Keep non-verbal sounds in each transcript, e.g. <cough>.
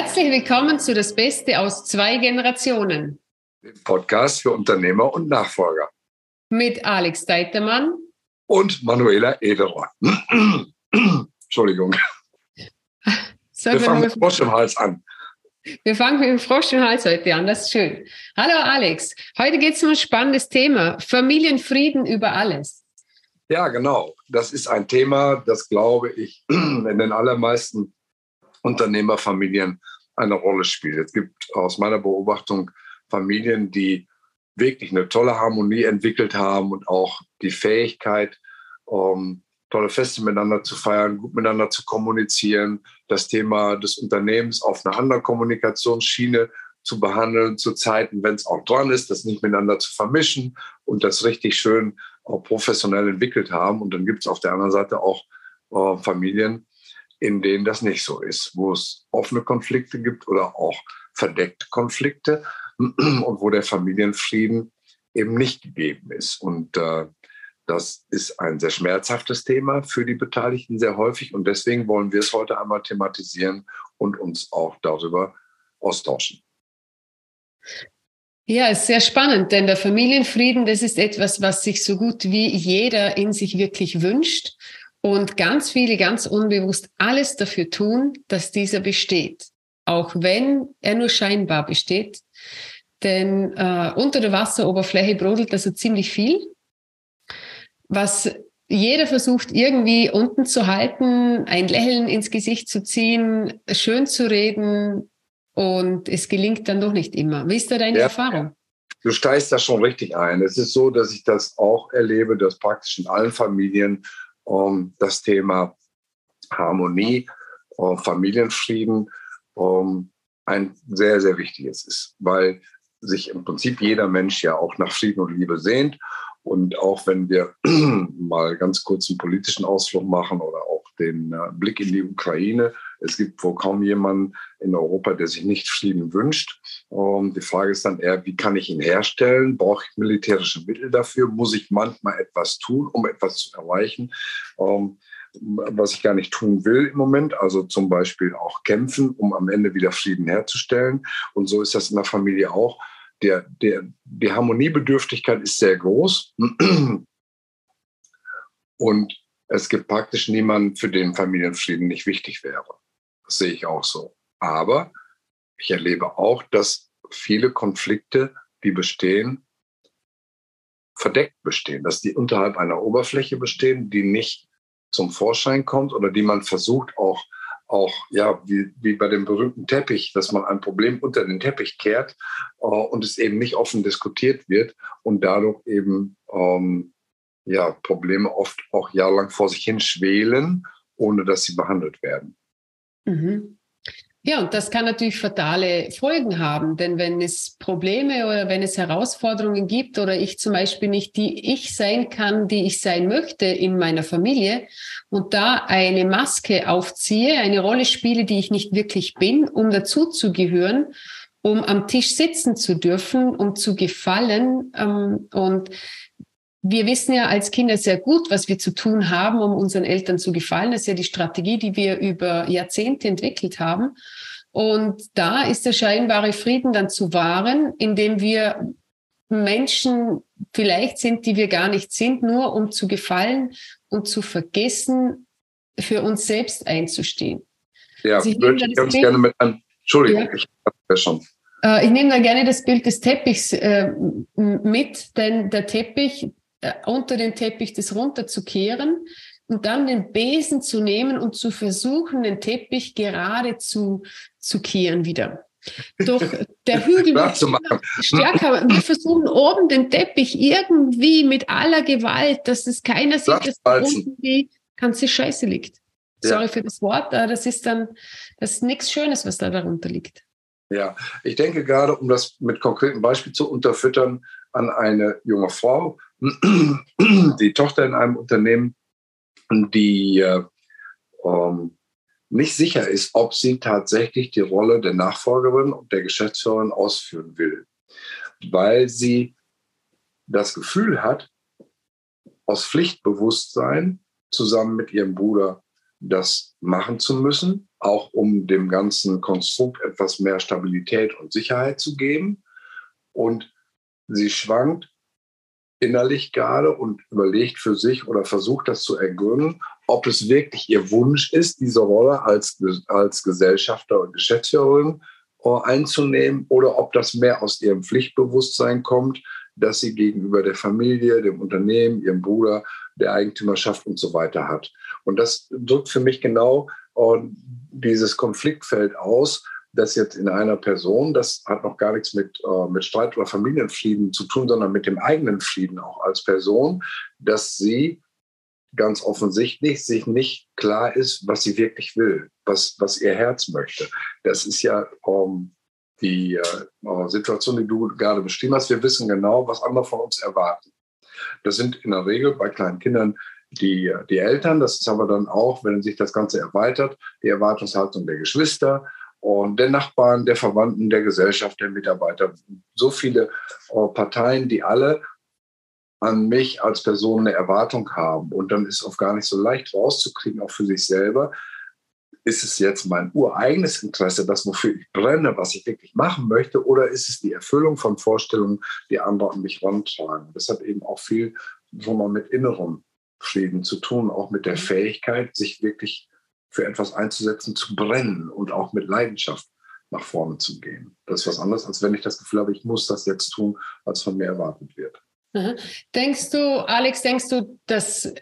Herzlich willkommen zu Das Beste aus zwei Generationen. Dem Podcast für Unternehmer und Nachfolger. Mit Alex Deitermann und Manuela Ederer. <clears throat> Entschuldigung. Sollen wir fangen mit dem Frosch im Hals an. Wir fangen mit dem Frosch im Hals heute an, das ist schön. Hallo Alex, heute geht es um ein spannendes Thema, Familienfrieden über alles. Ja, genau. Das ist ein Thema, das, glaube ich, <clears throat> in den allermeisten Unternehmerfamilien eine Rolle spielt. Es gibt aus meiner Beobachtung Familien, die wirklich eine tolle Harmonie entwickelt haben und auch die Fähigkeit, um, tolle Feste miteinander zu feiern, gut miteinander zu kommunizieren, das Thema des Unternehmens auf einer anderen Kommunikationsschiene zu behandeln, zu Zeiten, wenn es auch dran ist, das nicht miteinander zu vermischen und das richtig schön auch professionell entwickelt haben. Und dann gibt es auf der anderen Seite auch äh, Familien, in denen das nicht so ist, wo es offene Konflikte gibt oder auch verdeckte Konflikte <clears throat> und wo der Familienfrieden eben nicht gegeben ist. Und äh, das ist ein sehr schmerzhaftes Thema für die Beteiligten sehr häufig. Und deswegen wollen wir es heute einmal thematisieren und uns auch darüber austauschen. Ja, ist sehr spannend, denn der Familienfrieden, das ist etwas, was sich so gut wie jeder in sich wirklich wünscht und ganz viele ganz unbewusst alles dafür tun, dass dieser besteht, auch wenn er nur scheinbar besteht. Denn äh, unter der Wasseroberfläche brodelt also ziemlich viel, was jeder versucht irgendwie unten zu halten, ein Lächeln ins Gesicht zu ziehen, schön zu reden, und es gelingt dann doch nicht immer. Wie ist da deine ja, Erfahrung? Du steigst da schon richtig ein. Es ist so, dass ich das auch erlebe, dass praktisch in allen Familien um, das Thema Harmonie, um, Familienfrieden um, ein sehr, sehr wichtiges ist, weil sich im Prinzip jeder Mensch ja auch nach Frieden und Liebe sehnt. Und auch wenn wir <clears throat> mal ganz kurz einen politischen Ausflug machen oder auch den äh, Blick in die Ukraine, es gibt wohl kaum jemanden in Europa, der sich nicht Frieden wünscht. Und die Frage ist dann eher, wie kann ich ihn herstellen? Brauche ich militärische Mittel dafür? Muss ich manchmal etwas tun, um etwas zu erreichen? Ähm, was ich gar nicht tun will im Moment, also zum Beispiel auch kämpfen, um am Ende wieder Frieden herzustellen. Und so ist das in der Familie auch. Der, der, die Harmoniebedürftigkeit ist sehr groß. Und es gibt praktisch niemanden, für den Familienfrieden nicht wichtig wäre. Das sehe ich auch so. Aber ich erlebe auch, dass viele Konflikte, die bestehen, verdeckt bestehen, dass die unterhalb einer Oberfläche bestehen, die nicht zum Vorschein kommt oder die man versucht auch, auch ja, wie, wie bei dem berühmten Teppich, dass man ein Problem unter den Teppich kehrt äh, und es eben nicht offen diskutiert wird und dadurch eben ähm, ja, Probleme oft auch jahrelang vor sich hin schwelen, ohne dass sie behandelt werden. Mhm. Ja, und das kann natürlich fatale Folgen haben, denn wenn es Probleme oder wenn es Herausforderungen gibt oder ich zum Beispiel nicht die ich sein kann, die ich sein möchte in meiner Familie und da eine Maske aufziehe, eine Rolle spiele, die ich nicht wirklich bin, um dazu zu gehören, um am Tisch sitzen zu dürfen, um zu gefallen ähm, und wir wissen ja als Kinder sehr gut, was wir zu tun haben, um unseren Eltern zu gefallen. Das ist ja die Strategie, die wir über Jahrzehnte entwickelt haben. Und da ist der scheinbare Frieden dann zu wahren, indem wir Menschen vielleicht sind, die wir gar nicht sind, nur um zu gefallen und zu vergessen, für uns selbst einzustehen. Ja, also ich würde ich ganz Bild, gerne mit einem, Entschuldigung, ja. ich habe schon. Äh, ich nehme da gerne das Bild des Teppichs äh, mit, denn der Teppich, äh, unter den Teppich das runterzukehren und dann den Besen zu nehmen und zu versuchen, den Teppich gerade zu, zu kehren wieder. Doch der Hügel wird stärker. Wir versuchen oben den Teppich irgendwie mit aller Gewalt, dass es keiner sieht, dass da unten die ganze Scheiße liegt. Sorry ja. für das Wort, aber das ist dann, das ist nichts Schönes, was da darunter liegt. Ja, ich denke gerade, um das mit konkreten Beispielen zu unterfüttern, an eine junge Frau, die Tochter in einem Unternehmen, die äh, ähm, nicht sicher ist, ob sie tatsächlich die Rolle der Nachfolgerin und der Geschäftsführerin ausführen will, weil sie das Gefühl hat, aus Pflichtbewusstsein zusammen mit ihrem Bruder das machen zu müssen auch um dem ganzen Konstrukt etwas mehr Stabilität und Sicherheit zu geben. Und sie schwankt innerlich gerade und überlegt für sich oder versucht das zu ergründen, ob es wirklich ihr Wunsch ist, diese Rolle als, als Gesellschafter und Geschäftsführerin äh, einzunehmen oder ob das mehr aus ihrem Pflichtbewusstsein kommt, dass sie gegenüber der Familie, dem Unternehmen, ihrem Bruder, der Eigentümerschaft und so weiter hat. Und das drückt für mich genau äh, dieses Konfliktfeld aus, das jetzt in einer Person, das hat noch gar nichts mit, äh, mit Streit oder Familienfrieden zu tun, sondern mit dem eigenen Frieden auch als Person, dass sie ganz offensichtlich sich nicht klar ist, was sie wirklich will, was, was ihr Herz möchte. Das ist ja ähm, die äh, Situation, die du gerade beschrieben hast. Wir wissen genau, was andere von uns erwarten. Das sind in der Regel bei kleinen Kindern die, die Eltern. Das ist aber dann auch, wenn sich das Ganze erweitert, die Erwartungshaltung der Geschwister und der Nachbarn, der Verwandten, der Gesellschaft, der Mitarbeiter. So viele äh, Parteien, die alle an mich als Person eine Erwartung haben. Und dann ist es oft gar nicht so leicht rauszukriegen, auch für sich selber. Ist es jetzt mein ureigenes Interesse, das, wofür ich brenne, was ich wirklich machen möchte, oder ist es die Erfüllung von Vorstellungen, die andere an mich rantragen? Das hat eben auch viel schon mal mit innerem Frieden zu tun, auch mit der mhm. Fähigkeit, sich wirklich für etwas einzusetzen, zu brennen und auch mit Leidenschaft nach vorne zu gehen. Das ist was anderes, als wenn ich das Gefühl habe, ich muss das jetzt tun, was von mir erwartet wird. Denkst du, Alex, denkst du, das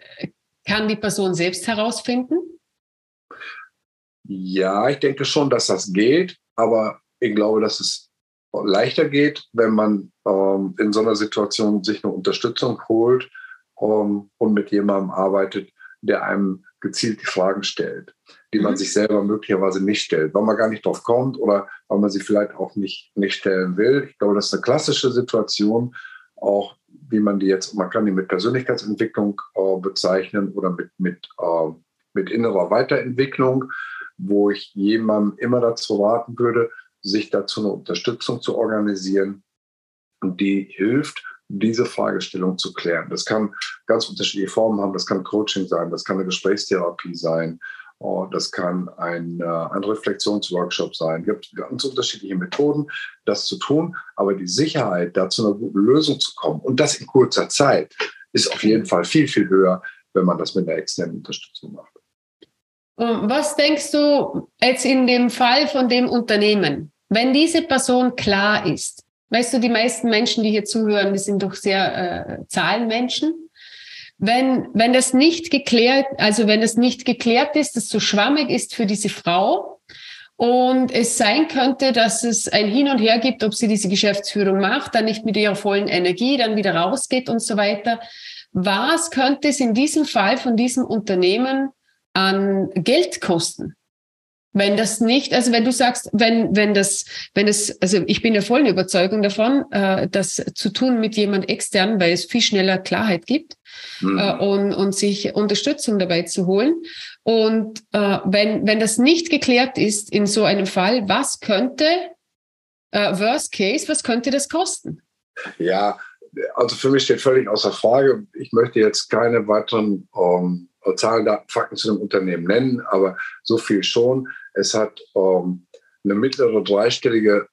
kann die Person selbst herausfinden? Ja, ich denke schon, dass das geht, aber ich glaube, dass es leichter geht, wenn man ähm, in so einer Situation sich eine Unterstützung holt ähm, und mit jemandem arbeitet, der einem gezielt die Fragen stellt, die mhm. man sich selber möglicherweise nicht stellt, weil man gar nicht drauf kommt oder weil man sie vielleicht auch nicht, nicht stellen will. Ich glaube, das ist eine klassische Situation, auch wie man die jetzt, man kann die mit Persönlichkeitsentwicklung äh, bezeichnen oder mit, mit, äh, mit innerer Weiterentwicklung, wo ich jemandem immer dazu raten würde, sich dazu eine Unterstützung zu organisieren und die hilft, diese Fragestellung zu klären. Das kann ganz unterschiedliche Formen haben. Das kann Coaching sein, das kann eine Gesprächstherapie sein, Oh, das kann ein, äh, ein Reflexionsworkshop sein. Es gibt ganz unterschiedliche Methoden, das zu tun. Aber die Sicherheit, da zu einer guten Lösung zu kommen und das in kurzer Zeit, ist auf jeden Fall viel, viel höher, wenn man das mit einer externen Unterstützung macht. Was denkst du jetzt in dem Fall von dem Unternehmen, wenn diese Person klar ist? Weißt du, die meisten Menschen, die hier zuhören, die sind doch sehr äh, Zahlenmenschen. Wenn, wenn das nicht geklärt, also wenn es nicht geklärt ist, dass zu schwammig ist für diese Frau und es sein könnte, dass es ein Hin und Her gibt, ob sie diese Geschäftsführung macht, dann nicht mit ihrer vollen Energie, dann wieder rausgeht und so weiter. Was könnte es in diesem Fall von diesem Unternehmen an Geld kosten? Wenn das nicht, also wenn du sagst, wenn, wenn das, wenn es, also ich bin der vollen Überzeugung davon, äh, das zu tun mit jemand extern, weil es viel schneller Klarheit gibt mhm. äh, und, und sich Unterstützung dabei zu holen. Und äh, wenn, wenn das nicht geklärt ist in so einem Fall, was könnte, äh, worst case, was könnte das kosten? Ja, also für mich steht völlig außer Frage. Ich möchte jetzt keine weiteren ähm, Zahlen, Daten, Fakten zu dem Unternehmen nennen, aber so viel schon es hat ähm, eine mittlere dreistellige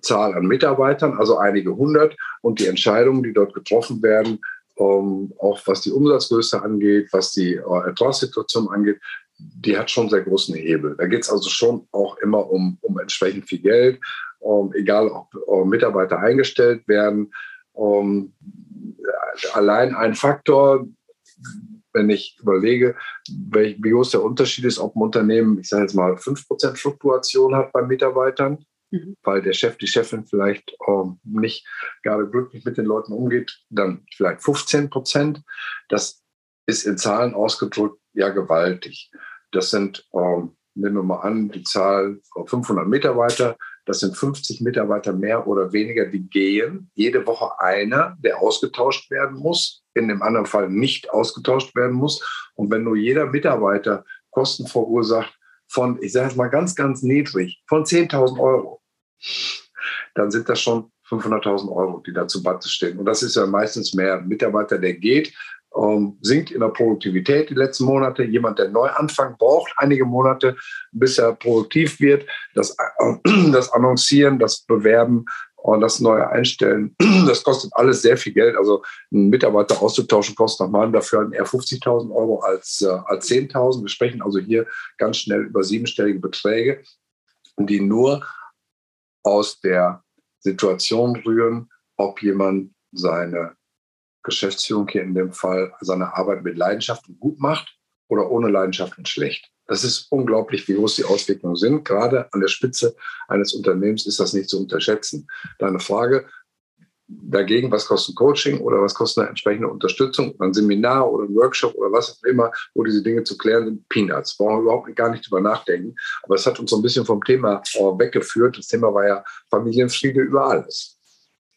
Zahl an Mitarbeitern, also einige hundert. Und die Entscheidungen, die dort getroffen werden, ähm, auch was die Umsatzgröße angeht, was die äh, Ertragssituation angeht, die hat schon sehr großen Hebel. Da geht es also schon auch immer um, um entsprechend viel Geld, ähm, egal ob äh, Mitarbeiter eingestellt werden. Ähm, allein ein Faktor, wenn ich überlege, wie groß der Unterschied ist, ob ein Unternehmen, ich sage jetzt mal, 5% Fluktuation hat bei Mitarbeitern, mhm. weil der Chef, die Chefin vielleicht ähm, nicht gerade glücklich mit den Leuten umgeht, dann vielleicht 15 Prozent. Das ist in Zahlen ausgedrückt ja gewaltig. Das sind, ähm, nehmen wir mal an, die Zahl 500 Mitarbeiter. Das sind 50 Mitarbeiter mehr oder weniger, die gehen. Jede Woche einer, der ausgetauscht werden muss in dem anderen Fall nicht ausgetauscht werden muss. Und wenn nur jeder Mitarbeiter Kosten verursacht von, ich sage es mal ganz, ganz niedrig, von 10.000 Euro, dann sind das schon 500.000 Euro, die da zu Batte stehen. Und das ist ja meistens mehr Mitarbeiter, der geht. ähm, sinkt in der Produktivität die letzten Monate. Jemand, der neu anfängt, braucht einige Monate, bis er produktiv wird. Das, äh, <clears throat> das Annoncieren, das Bewerben und das neue Einstellen, <clears throat> das kostet alles sehr viel Geld. Also einen Mitarbeiter auszutauschen kostet nach meinem Dafürhalten eher 50.000 Euro als, äh, als 10.000. Wir sprechen also hier ganz schnell über siebenstellige Beträge, die nur aus der Situation rühren, ob jemand seine Geschäftsführung hier in dem Fall seine Arbeit mit Leidenschaft gut macht oder ohne Leidenschaft schlecht. Das ist unglaublich, wie groß die Auswirkungen sind. Gerade an der Spitze eines Unternehmens ist das nicht zu unterschätzen. Deine Frage dagegen, was kostet Coaching oder was kostet eine entsprechende Unterstützung, ein Seminar oder ein Workshop oder was auch immer, wo diese Dinge zu klären sind, Peanuts. Brauchen wir überhaupt gar nicht drüber nachdenken. Aber es hat uns so ein bisschen vom Thema weggeführt. Das Thema war ja Familienfriede über alles.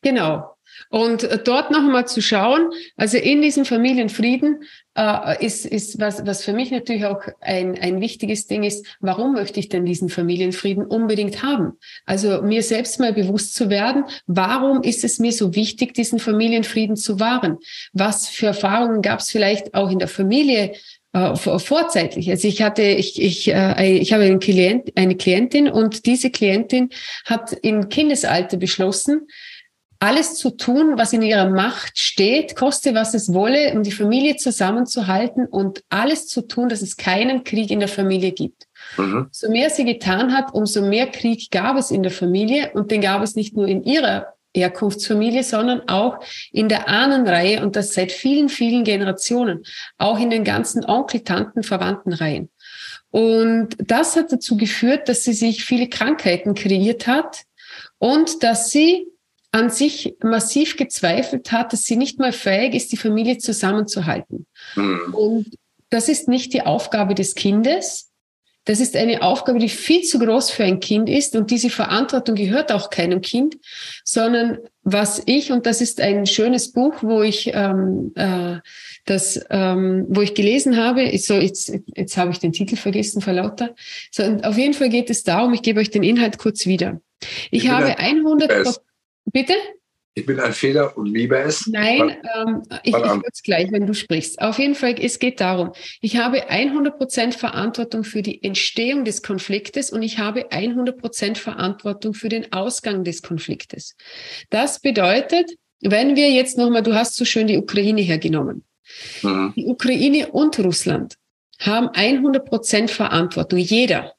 Genau. Und äh, dort noch einmal zu schauen, also in diesem Familienfrieden äh, ist, ist was, was für mich natürlich auch ein, ein wichtiges Ding ist, warum möchte ich denn diesen Familienfrieden unbedingt haben? Also mir selbst mal bewusst zu werden, warum ist es mir so wichtig, diesen Familienfrieden zu wahren? Was für Erfahrungen gab es vielleicht auch in der Familie, äh, vorzeitig. Also ich hatte, ich, ich, äh, ich habe einen Klient, eine Klientin und diese Klientin hat im Kindesalter beschlossen, alles zu tun, was in ihrer Macht steht, koste was es wolle, um die Familie zusammenzuhalten und alles zu tun, dass es keinen Krieg in der Familie gibt. Mhm. So mehr sie getan hat, umso mehr Krieg gab es in der Familie und den gab es nicht nur in ihrer Herkunftsfamilie, sondern auch in der Ahnenreihe und das seit vielen, vielen Generationen, auch in den ganzen Onkel, Tanten, Verwandtenreihen. Und das hat dazu geführt, dass sie sich viele Krankheiten kreiert hat und dass sie an sich massiv gezweifelt hat, dass sie nicht mal fähig ist, die Familie zusammenzuhalten. Mhm. Und das ist nicht die Aufgabe des Kindes. Das ist eine Aufgabe, die viel zu groß für ein Kind ist und diese Verantwortung gehört auch keinem Kind, sondern was ich, und das ist ein schönes Buch, wo ich ähm, äh, das, ähm, wo ich gelesen habe, so jetzt, jetzt habe ich den Titel vergessen vor lauter. So, und auf jeden Fall geht es darum, ich gebe euch den Inhalt kurz wieder. Ich, ich habe 100 Bitte? Ich bin ein Fehler und liebe es. Nein, ähm, ich, ich es gleich, wenn du sprichst. Auf jeden Fall, es geht darum, ich habe 100% Verantwortung für die Entstehung des Konfliktes und ich habe 100% Verantwortung für den Ausgang des Konfliktes. Das bedeutet, wenn wir jetzt nochmal, du hast so schön die Ukraine hergenommen. Mhm. Die Ukraine und Russland haben 100% Verantwortung, jeder.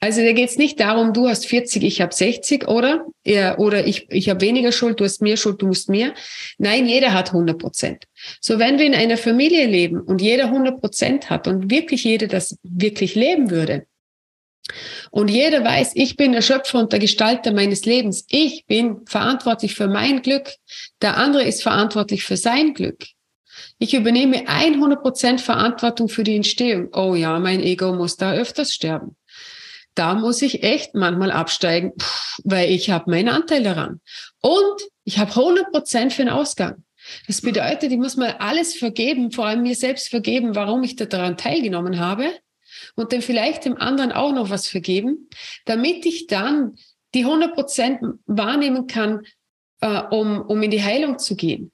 Also da geht es nicht darum, du hast 40, ich habe 60, oder? Ja, oder ich, ich habe weniger Schuld, du hast mehr Schuld, du musst mehr. Nein, jeder hat 100 Prozent. So, wenn wir in einer Familie leben und jeder 100 Prozent hat und wirklich jeder das wirklich leben würde, und jeder weiß, ich bin der Schöpfer und der Gestalter meines Lebens. Ich bin verantwortlich für mein Glück. Der andere ist verantwortlich für sein Glück. Ich übernehme 100 Prozent Verantwortung für die Entstehung. Oh ja, mein Ego muss da öfters sterben da muss ich echt manchmal absteigen, weil ich habe meinen Anteil daran. Und ich habe 100 Prozent für den Ausgang. Das bedeutet, ich muss mal alles vergeben, vor allem mir selbst vergeben, warum ich daran teilgenommen habe und dann vielleicht dem anderen auch noch was vergeben, damit ich dann die 100 Prozent wahrnehmen kann, äh, um, um in die Heilung zu gehen.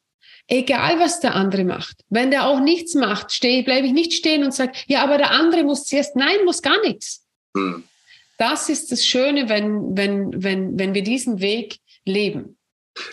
Egal, was der andere macht. Wenn der auch nichts macht, stehe, bleibe ich nicht stehen und sage, ja, aber der andere muss zuerst. Nein, muss gar nichts. Hm das ist das Schöne, wenn, wenn, wenn, wenn wir diesen Weg leben.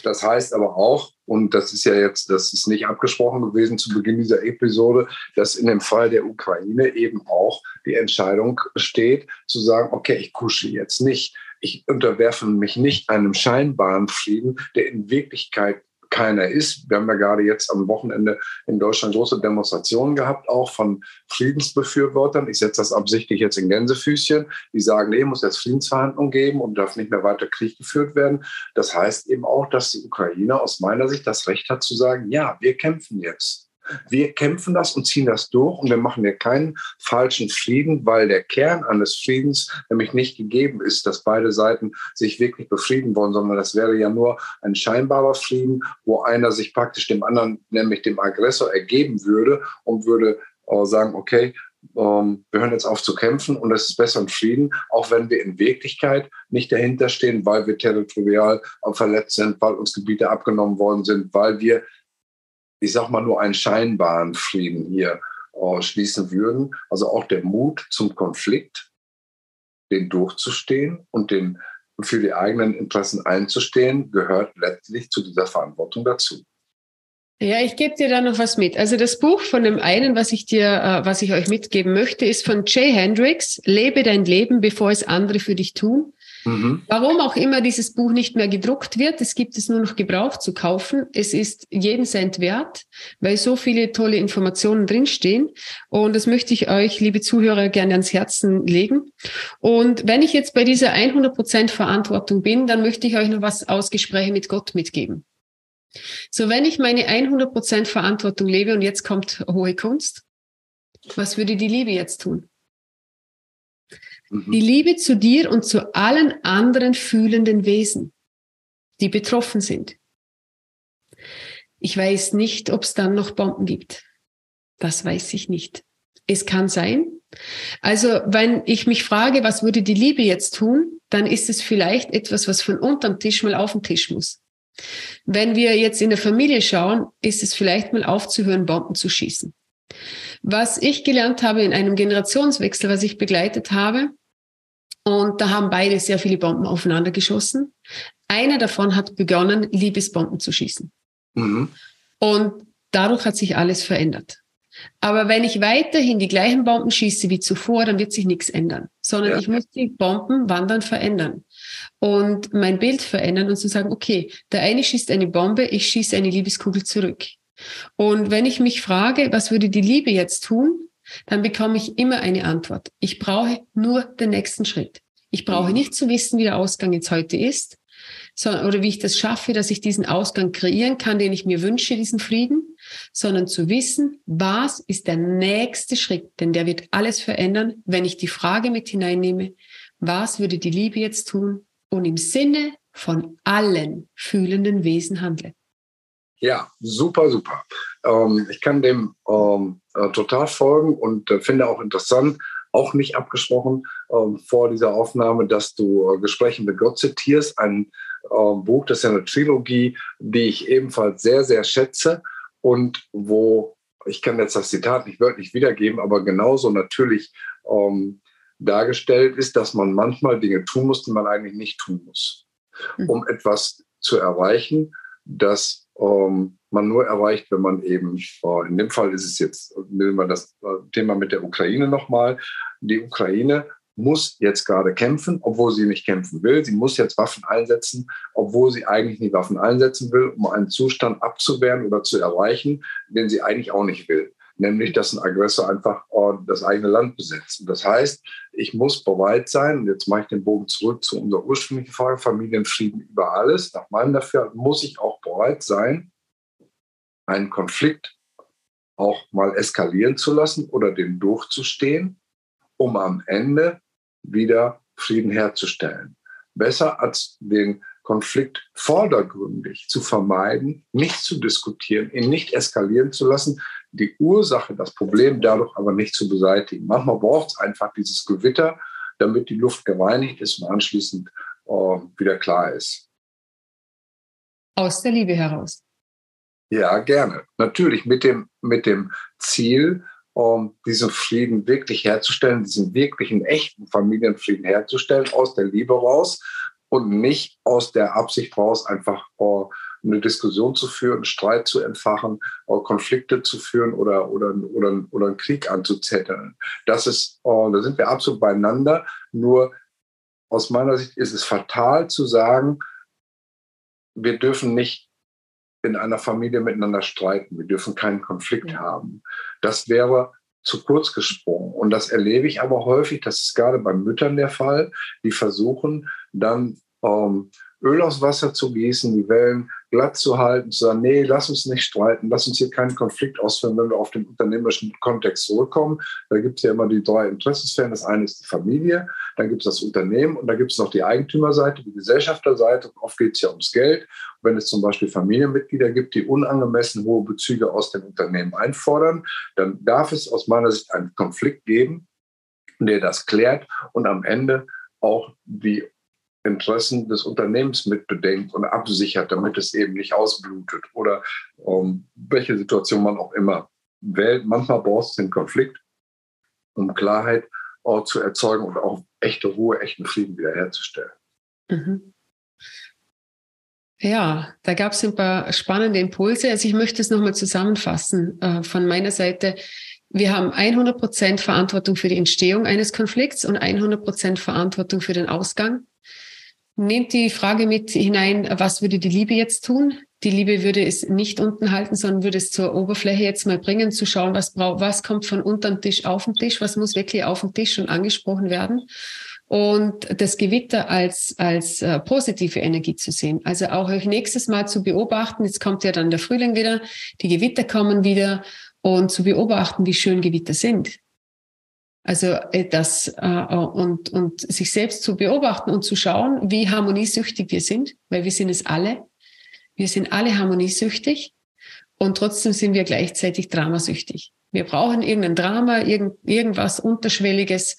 Das heißt aber auch, und das ist ja jetzt, das ist nicht abgesprochen gewesen zu Beginn dieser Episode, dass in dem Fall der Ukraine eben auch die Entscheidung steht, zu sagen, okay, ich kusche jetzt nicht. Ich unterwerfe mich nicht einem scheinbaren Frieden, der in Wirklichkeit keiner ist. Wir haben ja gerade jetzt am Wochenende in Deutschland große Demonstrationen gehabt, auch von Friedensbefürwortern. Ich setze das absichtlich jetzt in Gänsefüßchen. Die sagen, nee, muss jetzt Friedensverhandlungen geben und darf nicht mehr weiter Krieg geführt werden. Das heißt eben auch, dass die Ukraine aus meiner Sicht das Recht hat zu sagen, ja, wir kämpfen jetzt. Wir kämpfen das und ziehen das durch und wir machen hier keinen falschen Frieden, weil der Kern eines Friedens nämlich nicht gegeben ist, dass beide Seiten sich wirklich befrieden wollen, sondern das wäre ja nur ein scheinbarer Frieden, wo einer sich praktisch dem anderen, nämlich dem Aggressor, ergeben würde und würde äh, sagen, okay, ähm, wir hören jetzt auf zu kämpfen und es ist besser ein Frieden, auch wenn wir in Wirklichkeit nicht dahinter stehen, weil wir territorial verletzt sind, weil uns Gebiete abgenommen worden sind, weil wir ich sag mal, nur einen scheinbaren Frieden hier äh, schließen würden. Also auch der Mut zum Konflikt, den durchzustehen und den für die eigenen Interessen einzustehen, gehört letztlich zu dieser Verantwortung dazu. Ja, ich gebe dir da noch was mit. Also das Buch von dem einen, was ich dir, äh, was ich euch mitgeben möchte, ist von Jay Hendricks, Lebe dein Leben, bevor es andere für dich tun. Mhm. Warum auch immer dieses Buch nicht mehr gedruckt wird, es gibt es nur noch gebraucht zu kaufen. Es ist jeden Cent wert, weil so viele tolle Informationen drinstehen. Und das möchte ich euch, liebe Zuhörer, gerne ans Herzen legen. Und wenn ich jetzt bei dieser 100% Verantwortung bin, dann möchte ich euch noch was aus Gespräche mit Gott mitgeben. So, wenn ich meine 100% Verantwortung lebe und jetzt kommt hohe Kunst, was würde die Liebe jetzt tun? Mhm. Die Liebe zu dir und zu allen anderen fühlenden Wesen, die betroffen sind. Ich weiß nicht, ob es dann noch Bomben gibt. Das weiß ich nicht. Es kann sein. Also, wenn ich mich frage, was würde die Liebe jetzt tun, dann ist es vielleicht etwas, was von unterm Tisch mal auf den Tisch muss. Wenn wir jetzt in der Familie schauen, ist es vielleicht mal aufzuhören, Bomben zu schießen. Was ich gelernt habe in einem Generationswechsel, was ich begleitet habe, und da haben beide sehr viele Bomben aufeinander geschossen. Einer davon hat begonnen, Liebesbomben zu schießen. Mhm. Und dadurch hat sich alles verändert. Aber wenn ich weiterhin die gleichen Bomben schieße wie zuvor, dann wird sich nichts ändern, sondern ja. ich muss die Bomben wandern verändern und mein Bild verändern und zu sagen, okay, der eine schießt eine Bombe, ich schieße eine Liebeskugel zurück. Und wenn ich mich frage, was würde die Liebe jetzt tun, dann bekomme ich immer eine Antwort. Ich brauche nur den nächsten Schritt. Ich brauche mhm. nicht zu wissen, wie der Ausgang jetzt heute ist, sondern, oder wie ich das schaffe, dass ich diesen Ausgang kreieren kann, den ich mir wünsche, diesen Frieden, sondern zu wissen, was ist der nächste Schritt, denn der wird alles verändern, wenn ich die Frage mit hineinnehme, was würde die Liebe jetzt tun und im Sinne von allen fühlenden Wesen handle. Ja, super, super. Ähm, ich kann dem ähm, äh, total folgen und äh, finde auch interessant, auch nicht abgesprochen ähm, vor dieser Aufnahme, dass du äh, Gespräche mit Gott zitierst, ein äh, Buch, das ist ja eine Trilogie, die ich ebenfalls sehr, sehr schätze und wo, ich kann jetzt das Zitat nicht wörtlich wiedergeben, aber genauso natürlich ähm, dargestellt ist, dass man manchmal Dinge tun muss, die man eigentlich nicht tun muss, mhm. um etwas zu erreichen, das ähm, man nur erreicht, wenn man eben, äh, in dem Fall ist es jetzt, nehmen wir das äh, Thema mit der Ukraine nochmal, die Ukraine muss jetzt gerade kämpfen, obwohl sie nicht kämpfen will. Sie muss jetzt Waffen einsetzen, obwohl sie eigentlich nie Waffen einsetzen will, um einen Zustand abzuwehren oder zu erreichen, den sie eigentlich auch nicht will nämlich dass ein Aggressor einfach äh, das eigene Land besetzt. Und das heißt, ich muss bereit sein, und jetzt mache ich den Bogen zurück zu unserer ursprünglichen Frage, Familienfrieden über alles. Nach meinem Dafür muss ich auch bereit sein, einen Konflikt auch mal eskalieren zu lassen oder den durchzustehen, um am Ende wieder Frieden herzustellen. Besser als den Konflikt vordergründig zu vermeiden, nicht zu diskutieren, ihn nicht eskalieren zu lassen, die Ursache, das Problem dadurch aber nicht zu beseitigen. Manchmal braucht es einfach dieses Gewitter, damit die Luft gereinigt ist und anschließend äh, wieder klar ist. Aus der Liebe heraus. Ja, gerne. Natürlich mit dem, mit dem Ziel, um diesen Frieden wirklich herzustellen, diesen wirklichen, echten Familienfrieden herzustellen, aus der Liebe raus und nicht aus der Absicht raus, einfach uh, eine Diskussion zu führen, Streit zu entfachen, Konflikte zu führen oder, oder, oder, oder einen Krieg anzuzetteln. Das ist, oh, da sind wir absolut beieinander. Nur aus meiner Sicht ist es fatal zu sagen, wir dürfen nicht in einer Familie miteinander streiten, wir dürfen keinen Konflikt ja. haben. Das wäre zu kurz gesprungen. Und das erlebe ich aber häufig, das ist gerade bei Müttern der Fall, die versuchen dann ähm, Öl aus Wasser zu gießen, die Wellen glatt zu halten, zu sagen, nee, lass uns nicht streiten, lass uns hier keinen Konflikt ausführen, wenn wir auf den unternehmerischen Kontext zurückkommen. Da gibt es ja immer die drei Interessensfäden. Das eine ist die Familie, dann gibt es das Unternehmen und da gibt es noch die Eigentümerseite, die Gesellschafterseite. Oft geht es ja ums Geld. Und wenn es zum Beispiel Familienmitglieder gibt, die unangemessen hohe Bezüge aus dem Unternehmen einfordern, dann darf es aus meiner Sicht einen Konflikt geben, der das klärt und am Ende auch die Interessen des Unternehmens mitbedenkt und absichert, damit es eben nicht ausblutet oder um, welche Situation man auch immer wählt. Manchmal braucht es den Konflikt, um Klarheit auch zu erzeugen und auch echte Ruhe, echten Frieden wiederherzustellen. Mhm. Ja, da gab es ein paar spannende Impulse. Also ich möchte es nochmal zusammenfassen äh, von meiner Seite. Wir haben 100 Prozent Verantwortung für die Entstehung eines Konflikts und 100 Prozent Verantwortung für den Ausgang. Nehmt die Frage mit hinein, was würde die Liebe jetzt tun? Die Liebe würde es nicht unten halten, sondern würde es zur Oberfläche jetzt mal bringen, zu schauen, was was kommt von unterm Tisch auf den Tisch, was muss wirklich auf den Tisch schon angesprochen werden und das Gewitter als, als äh, positive Energie zu sehen. Also auch euch nächstes Mal zu beobachten, jetzt kommt ja dann der Frühling wieder, die Gewitter kommen wieder und zu beobachten, wie schön Gewitter sind. Also äh, das äh, und, und sich selbst zu beobachten und zu schauen, wie harmoniesüchtig wir sind, weil wir sind es alle. Wir sind alle harmoniesüchtig und trotzdem sind wir gleichzeitig dramasüchtig. Wir brauchen irgendein Drama, irgend, irgendwas Unterschwelliges,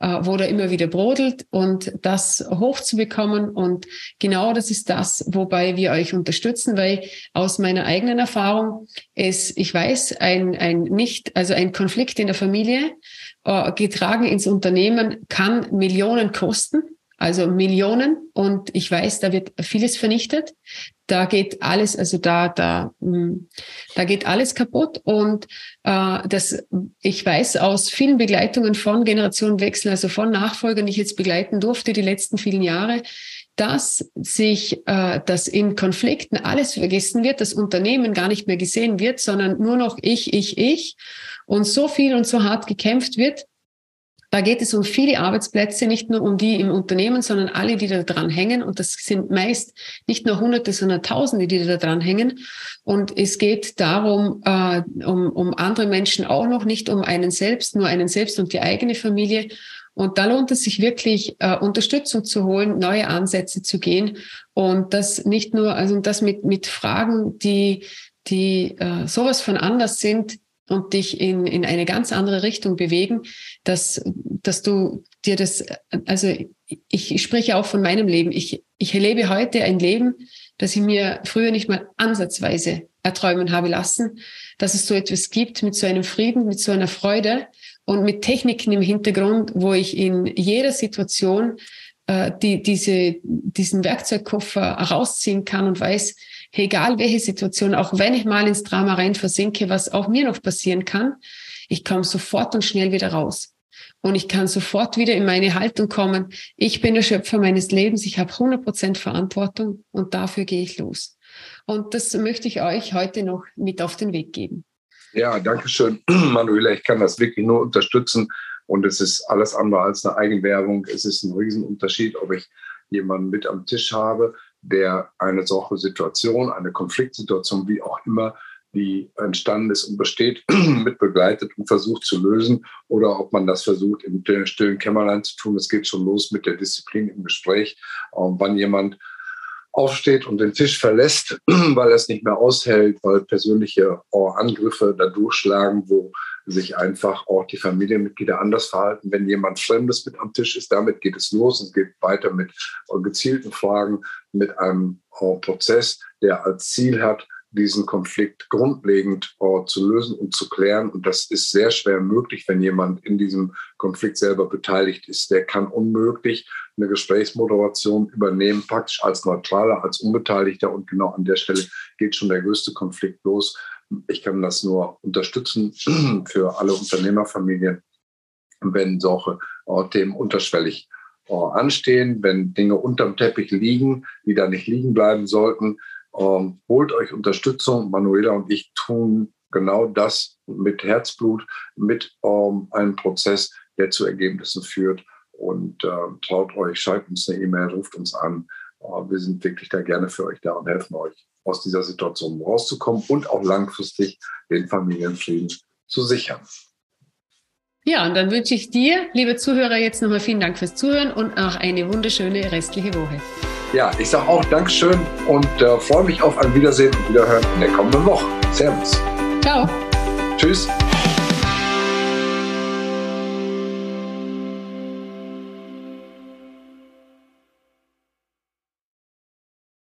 äh, wo da immer wieder brodelt und das hochzubekommen. Und genau das ist das, wobei wir euch unterstützen, weil aus meiner eigenen Erfahrung ist, ich weiß, ein, ein nicht, also ein Konflikt in der Familie, äh, getragen ins Unternehmen kann Millionen kosten. Also Millionen und ich weiß, da wird vieles vernichtet. Da geht alles, also da, da, hm, da geht alles kaputt. Und äh, das, ich weiß aus vielen Begleitungen von Generationenwechsel, also von Nachfolgern, die ich jetzt begleiten durfte die letzten vielen Jahre, dass sich, äh, dass in Konflikten alles vergessen wird, das Unternehmen gar nicht mehr gesehen wird, sondern nur noch ich, ich, ich und so viel und so hart gekämpft wird, da geht es um viele Arbeitsplätze, nicht nur um die im Unternehmen, sondern alle, die da dran hängen. Und das sind meist nicht nur Hunderte, sondern Tausende, die da dran hängen. Und es geht darum, äh, um, um andere Menschen auch noch, nicht um einen selbst, nur einen selbst und die eigene Familie. Und da lohnt es sich wirklich, äh, Unterstützung zu holen, neue Ansätze zu gehen. Und das nicht nur, also das mit, mit Fragen, die, die äh, sowas von anders sind, und dich in, in eine ganz andere Richtung bewegen, dass, dass du dir das, also ich, ich spreche auch von meinem Leben. Ich, ich erlebe heute ein Leben, das ich mir früher nicht mal ansatzweise erträumen habe lassen, dass es so etwas gibt mit so einem Frieden, mit so einer Freude und mit Techniken im Hintergrund, wo ich in jeder Situation äh, die, diese, diesen Werkzeugkoffer rausziehen kann und weiß, egal welche Situation, auch wenn ich mal ins Drama rein versinke, was auch mir noch passieren kann, ich komme sofort und schnell wieder raus. Und ich kann sofort wieder in meine Haltung kommen. Ich bin der Schöpfer meines Lebens. Ich habe 100 Prozent Verantwortung und dafür gehe ich los. Und das möchte ich euch heute noch mit auf den Weg geben. Ja, danke schön, <clears throat> Manuela. Ich kann das wirklich nur unterstützen. Und es ist alles andere als eine Eigenwerbung. Es ist ein Riesenunterschied, ob ich jemanden mit am Tisch habe, der eine solche Situation, eine Konfliktsituation, wie auch immer, die entstanden ist und besteht, <clears throat> mit begleitet und versucht zu lösen oder ob man das versucht, im stillen Kämmerlein zu tun. Es geht schon los mit der Disziplin im Gespräch, wann jemand aufsteht und den Tisch verlässt, <clears throat> weil er es nicht mehr aushält, weil persönliche Angriffe da durchschlagen, wo sich einfach auch die Familienmitglieder anders verhalten, wenn jemand Fremdes mit am Tisch ist. Damit geht es los. Es geht weiter mit gezielten Fragen, mit einem Prozess, der als Ziel hat, diesen Konflikt grundlegend uh, zu lösen und zu klären. Und das ist sehr schwer möglich, wenn jemand in diesem Konflikt selber beteiligt ist. Der kann unmöglich eine Gesprächsmoderation übernehmen, praktisch als Neutraler, als Unbeteiligter. Und genau an der Stelle geht schon der größte Konflikt los, ich kann das nur unterstützen <clears throat> für alle Unternehmerfamilien, wenn solche äh, Themen unterschwellig äh, anstehen, wenn Dinge unterm Teppich liegen, die da nicht liegen bleiben sollten. Ähm, holt euch Unterstützung. Manuela und ich tun genau das mit Herzblut, mit ähm, einem Prozess, der zu Ergebnissen führt. Und äh, traut euch, schreibt uns eine E-Mail, ruft uns an. Äh, wir sind wirklich da gerne für euch da und helfen euch aus dieser Situation rauszukommen und auch langfristig den Familienfrieden zu sichern. Ja, und dann wünsche ich dir, liebe Zuhörer, jetzt nochmal vielen Dank fürs Zuhören und auch eine wunderschöne restliche Woche. Ja, ich sage auch Dankeschön und äh, freue mich auf ein Wiedersehen und Wiederhören in der kommenden Woche. Servus. Ciao. Tschüss.